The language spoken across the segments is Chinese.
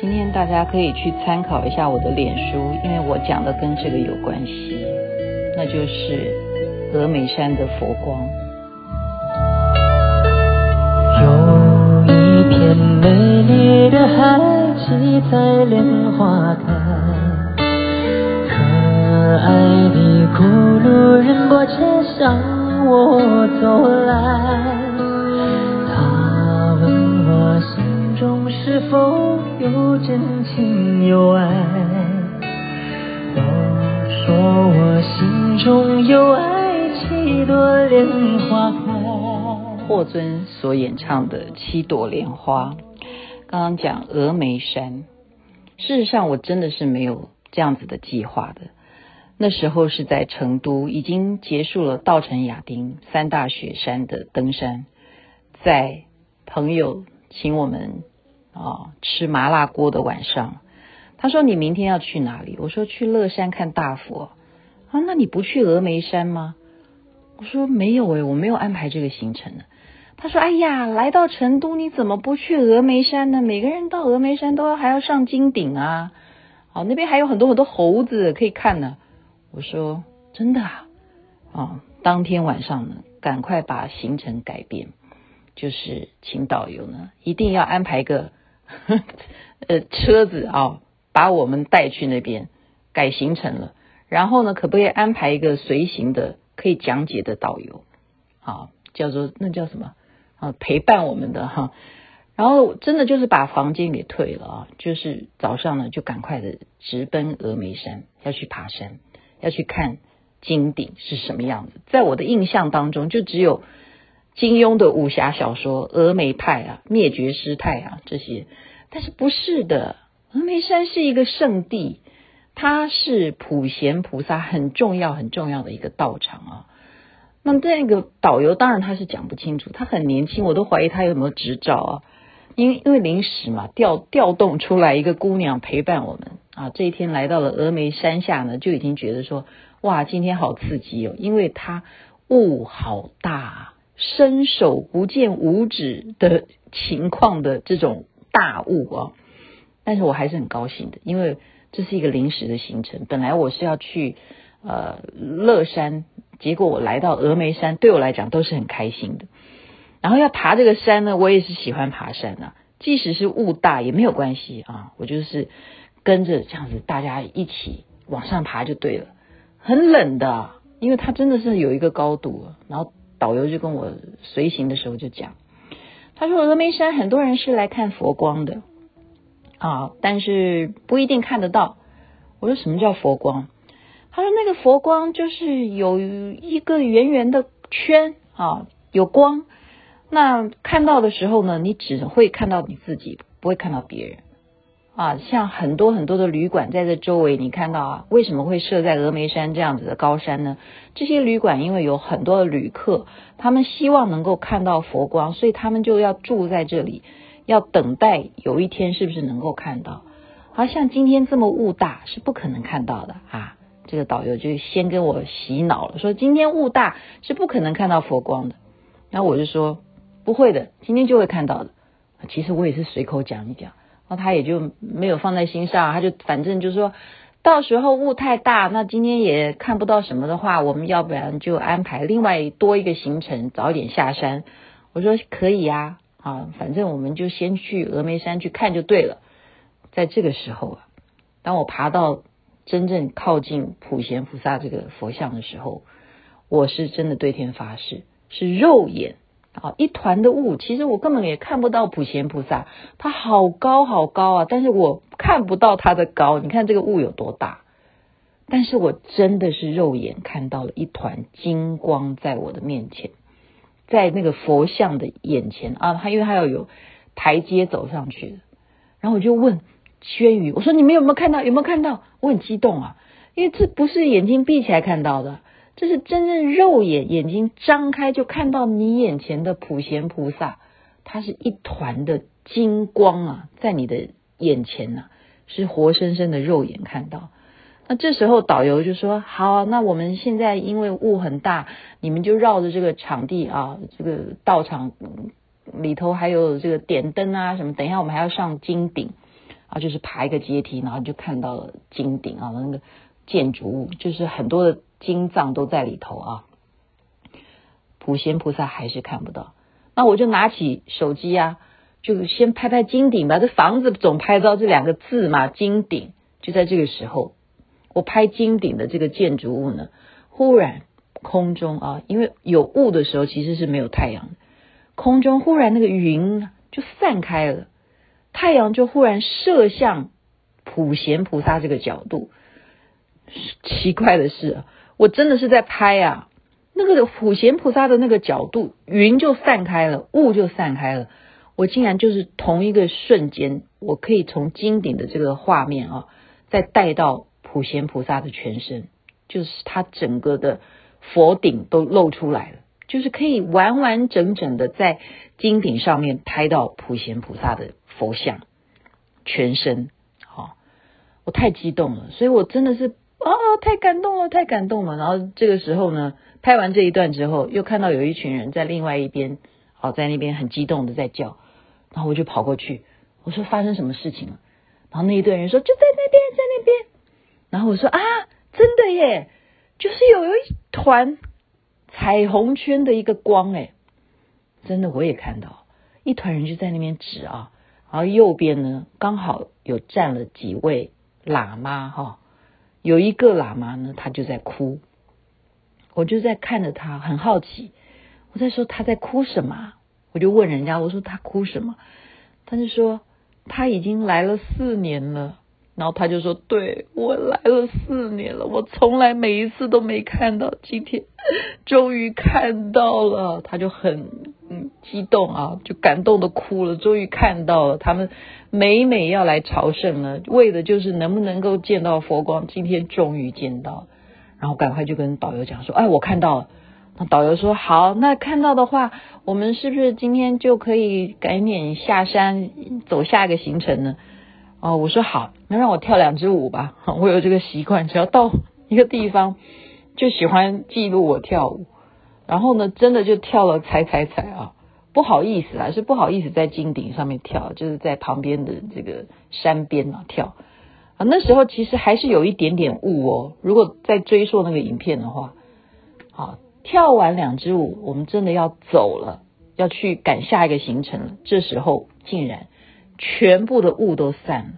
今天大家可以去参考一下我的脸书，因为我讲的跟这个有关系，那就是峨眉山的佛光。有一片美丽的海，七彩莲花开，可爱的咕噜仁波切向我走来。真情有爱？我说我心中有爱，七朵莲花。霍尊所演唱的《七朵莲花》，刚刚讲峨眉山。事实上，我真的是没有这样子的计划的。那时候是在成都，已经结束了稻城亚丁三大雪山的登山，在朋友请我们。啊、哦，吃麻辣锅的晚上，他说：“你明天要去哪里？”我说：“去乐山看大佛。”啊，那你不去峨眉山吗？我说：“没有诶，我没有安排这个行程呢。”他说：“哎呀，来到成都，你怎么不去峨眉山呢？每个人到峨眉山都要还要上金顶啊！哦，那边还有很多很多猴子可以看呢。”我说：“真的啊？”哦，当天晚上呢，赶快把行程改变，就是请导游呢一定要安排个。呃，车子啊、把我们带去那边改行程了。然后呢，可不可以安排一个随行的可以讲解的导游？啊，叫做那叫什么啊？陪伴我们的哈。然后真的就是把房间给退了啊，就是早上呢就赶快的直奔峨眉山，要去爬山，要去看金顶是什么样子。在我的印象当中，就只有。金庸的武侠小说《峨眉派》啊，《灭绝师太》啊这些，但是不是的，峨眉山是一个圣地，它是普贤菩萨很重要很重要的一个道场啊。那么这个导游当然他是讲不清楚，他很年轻，我都怀疑他有没有执照啊。因为因为临时嘛，调调动出来一个姑娘陪伴我们啊，这一天来到了峨眉山下呢，就已经觉得说哇，今天好刺激哦，因为它雾好大。伸手不见五指的情况的这种大雾啊，但是我还是很高兴的，因为这是一个临时的行程。本来我是要去呃乐山，结果我来到峨眉山，对我来讲都是很开心的。然后要爬这个山呢，我也是喜欢爬山啊，即使是雾大也没有关系啊，我就是跟着这样子大家一起往上爬就对了。很冷的，因为它真的是有一个高度，然后。导游就跟我随行的时候就讲，他说峨眉山很多人是来看佛光的啊，但是不一定看得到。我说什么叫佛光？他说那个佛光就是有一个圆圆的圈啊，有光。那看到的时候呢，你只会看到你自己，不会看到别人。啊，像很多很多的旅馆在这周围，你看到啊，为什么会设在峨眉山这样子的高山呢？这些旅馆因为有很多的旅客，他们希望能够看到佛光，所以他们就要住在这里，要等待有一天是不是能够看到。好像今天这么雾大，是不可能看到的啊！这个导游就先跟我洗脑了，说今天雾大是不可能看到佛光的。然后我就说不会的，今天就会看到的。其实我也是随口讲一讲。那他也就没有放在心上，他就反正就说，到时候雾太大，那今天也看不到什么的话，我们要不然就安排另外多一个行程，早点下山。我说可以呀，啊，反正我们就先去峨眉山去看就对了。在这个时候啊，当我爬到真正靠近普贤菩萨这个佛像的时候，我是真的对天发誓，是肉眼。啊，一团的雾，其实我根本也看不到普贤菩萨，他好高好高啊，但是我看不到他的高。你看这个雾有多大？但是我真的是肉眼看到了一团金光在我的面前，在那个佛像的眼前啊，他因为他要有台阶走上去的，然后我就问轩宇，我说你们有没有看到？有没有看到？我很激动啊，因为这不是眼睛闭起来看到的。这是真正肉眼眼睛张开就看到你眼前的普贤菩萨，它是一团的金光啊，在你的眼前呐、是活生生的肉眼看到。那这时候导游就说：“好，那我们现在因为雾很大，你们就绕着这个场地啊，这个道场里头还有这个点灯啊什么。等一下我们还要上金顶啊，就是爬一个阶梯，然后就看到了金顶啊，那个建筑物就是很多的金藏都在里头啊。普贤菩萨还是看不到，那我就拿起手机啊，就先拍拍金顶吧。这房子总拍到这两个字嘛，金顶。就在这个时候，我拍金顶的这个建筑物呢，忽然空中啊，因为有雾的时候其实是没有太阳，空中忽然那个云就散开了，太阳就忽然射向普贤菩萨这个角度。奇怪的是，我真的是在拍啊。那个普贤菩萨的那个角度，云就散开了，雾就散开了。我竟然就是同一个瞬间，我可以从金顶的这个画面啊，再带到普贤菩萨的全身，就是他整个的佛顶都露出来了，就是可以完完整整的在金顶上面拍到普贤菩萨的佛像全身。好，我太激动了，所以我真的是啊，太感动了，太感动了。然后这个时候呢。拍完这一段之后，又看到有一群人在另外一边，好，在那边很激动的在叫，然后我就跑过去，我说发生什么事情了？然后那一队人说就在那边，在那边。然后我说啊，真的耶，就是有一团彩虹圈的一个光诶，真的我也看到一团人就在那边指啊，然后右边呢刚好有站了几位喇嘛哈，有一个喇嘛呢他就在哭。我就在看着他，很好奇。我在说他在哭什么？我就问人家，我说他哭什么？他就说他已经来了四年了。然后他就说：“对，我来了四年了，我从来每一次都没看到，今天 终于看到了。”他就很嗯激动啊，就感动的哭了。终于看到了，他们每每要来朝圣了，为的就是能不能够见到佛光。今天终于见到。然后赶快就跟导游讲说，哎，我看到了。那导游说好，那看到的话，我们是不是今天就可以赶紧下山走下一个行程呢？哦，我说好，那让我跳两支舞吧。我有这个习惯，只要到一个地方，就喜欢记录我跳舞。然后呢，真的就跳了踩踩踩啊，不好意思啊，是不好意思在金顶上面跳，就是在旁边的这个山边啊跳。啊，那时候其实还是有一点点雾哦。如果再追溯那个影片的话，好，跳完两支舞，我们真的要走了，要去赶下一个行程了。这时候竟然全部的雾都散了，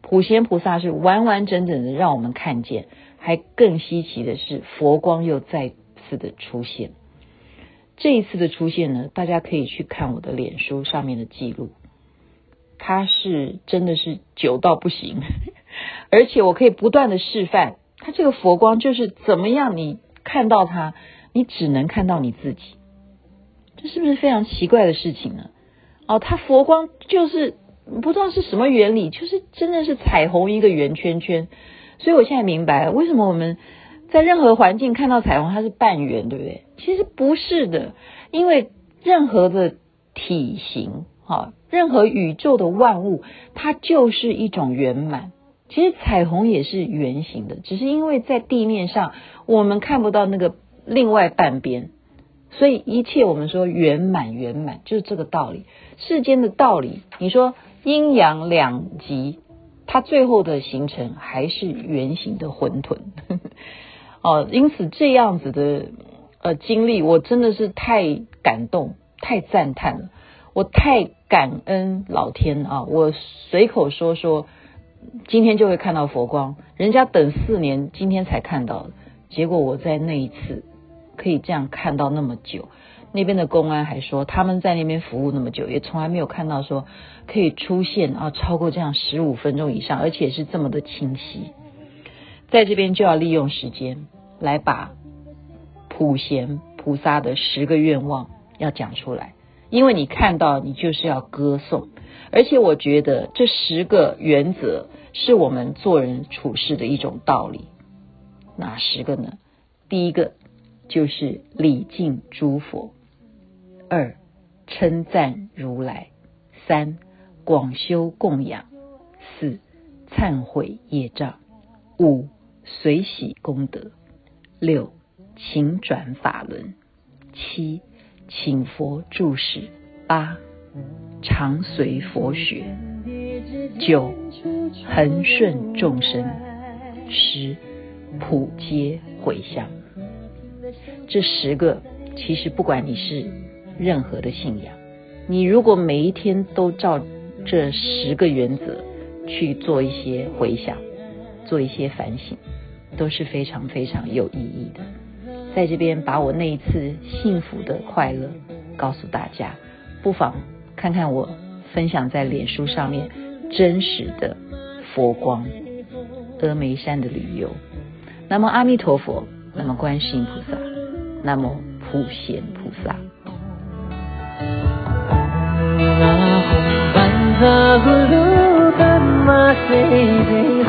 普贤菩萨是完完整整的让我们看见，还更稀奇的是佛光又再次的出现。这一次的出现呢，大家可以去看我的脸书上面的记录，它是真的是久到不行。而且我可以不断的示范，它这个佛光就是怎么样，你看到它，你只能看到你自己，这是不是非常奇怪的事情呢？哦，它佛光就是不知道是什么原理，就是真的是彩虹一个圆圈圈，所以我现在明白为什么我们在任何环境看到彩虹它是半圆，对不对？其实不是的，因为任何的体型，哈，任何宇宙的万物，它就是一种圆满。其实彩虹也是圆形的，只是因为在地面上我们看不到那个另外半边，所以一切我们说圆满圆满就是这个道理。世间的道理，你说阴阳两极，它最后的形成还是圆形的混沌。哦，因此这样子的呃经历，我真的是太感动、太赞叹了，我太感恩老天啊！我随口说说。今天就会看到佛光，人家等四年，今天才看到，结果我在那一次可以这样看到那么久。那边的公安还说他们在那边服务那么久，也从来没有看到说可以出现啊超过这样十五分钟以上，而且是这么的清晰。在这边就要利用时间来把普贤菩萨的十个愿望要讲出来，因为你看到你就是要歌颂。而且我觉得这十个原则是我们做人处事的一种道理。哪十个呢？第一个就是礼敬诸佛；二称赞如来；三广修供养；四忏悔业障；五随喜功德；六请转法轮；七请佛住世；八。常随佛学；九恒顺众生；十普皆回向。这十个，其实不管你是任何的信仰，你如果每一天都照这十个原则去做一些回想，做一些反省，都是非常非常有意义的。在这边把我那一次幸福的快乐告诉大家，不妨看看我分享在脸书上面真实的佛光峨眉山的旅游。那么阿弥陀佛，那么观世音菩萨，那么普贤菩萨。Ang akong bansa hulugan masibig